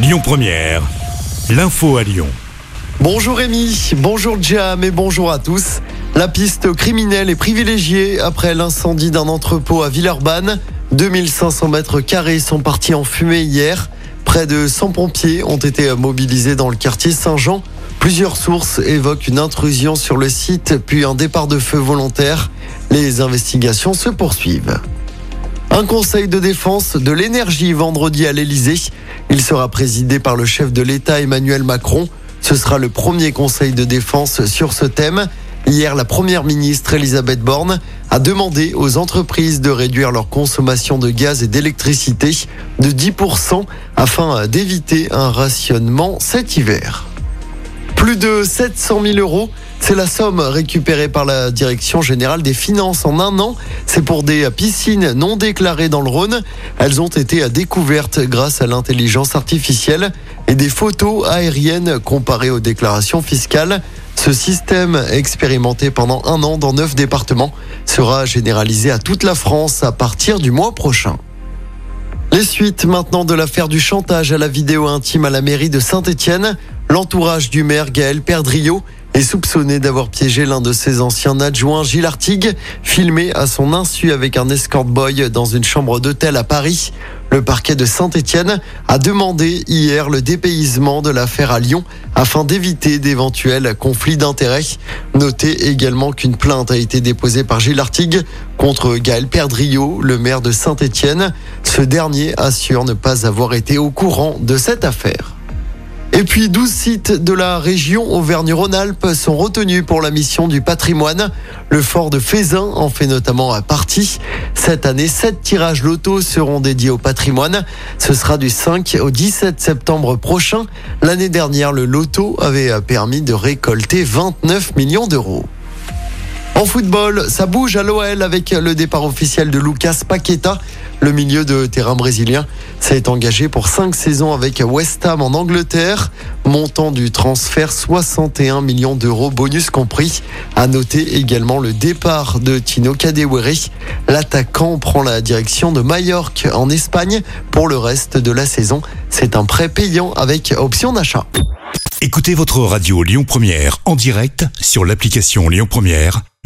Lyon Première, l'info à Lyon. Bonjour Rémi, bonjour Jam et bonjour à tous. La piste criminelle est privilégiée après l'incendie d'un entrepôt à Villeurbanne. 2500 mètres carrés sont partis en fumée hier. Près de 100 pompiers ont été mobilisés dans le quartier Saint-Jean. Plusieurs sources évoquent une intrusion sur le site puis un départ de feu volontaire. Les investigations se poursuivent. Un conseil de défense de l'énergie vendredi à l'Elysée. Il sera présidé par le chef de l'État Emmanuel Macron. Ce sera le premier conseil de défense sur ce thème. Hier, la première ministre Elisabeth Borne a demandé aux entreprises de réduire leur consommation de gaz et d'électricité de 10% afin d'éviter un rationnement cet hiver. Plus de 700 000 euros c'est la somme récupérée par la Direction générale des finances en un an. C'est pour des piscines non déclarées dans le Rhône. Elles ont été découvertes grâce à l'intelligence artificielle et des photos aériennes comparées aux déclarations fiscales. Ce système, expérimenté pendant un an dans neuf départements, sera généralisé à toute la France à partir du mois prochain. Les suites maintenant de l'affaire du chantage à la vidéo intime à la mairie de Saint-Étienne. L'entourage du maire Gaël Perdriau est soupçonné d'avoir piégé l'un de ses anciens adjoints, Gilles Artigue, filmé à son insu avec un escort boy dans une chambre d'hôtel à Paris. Le parquet de Saint-Étienne a demandé hier le dépaysement de l'affaire à Lyon afin d'éviter d'éventuels conflits d'intérêts. Notez également qu'une plainte a été déposée par Gilles Artigue contre Gaël Perdriau, le maire de Saint-Étienne. Ce dernier assure ne pas avoir été au courant de cette affaire. Et puis 12 sites de la région Auvergne-Rhône-Alpes sont retenus pour la mission du patrimoine. Le fort de Fézin en fait notamment partie. Cette année, 7 tirages loto seront dédiés au patrimoine. Ce sera du 5 au 17 septembre prochain. L'année dernière, le loto avait permis de récolter 29 millions d'euros. En football, ça bouge à l'OL avec le départ officiel de Lucas Paqueta. Le milieu de terrain brésilien s'est engagé pour cinq saisons avec West Ham en Angleterre. Montant du transfert 61 millions d'euros, bonus compris. À noter également le départ de Tino Kadewere. L'attaquant prend la direction de Majorque en Espagne pour le reste de la saison. C'est un prêt payant avec option d'achat. Écoutez votre radio Lyon Première en direct sur l'application Lyon Première,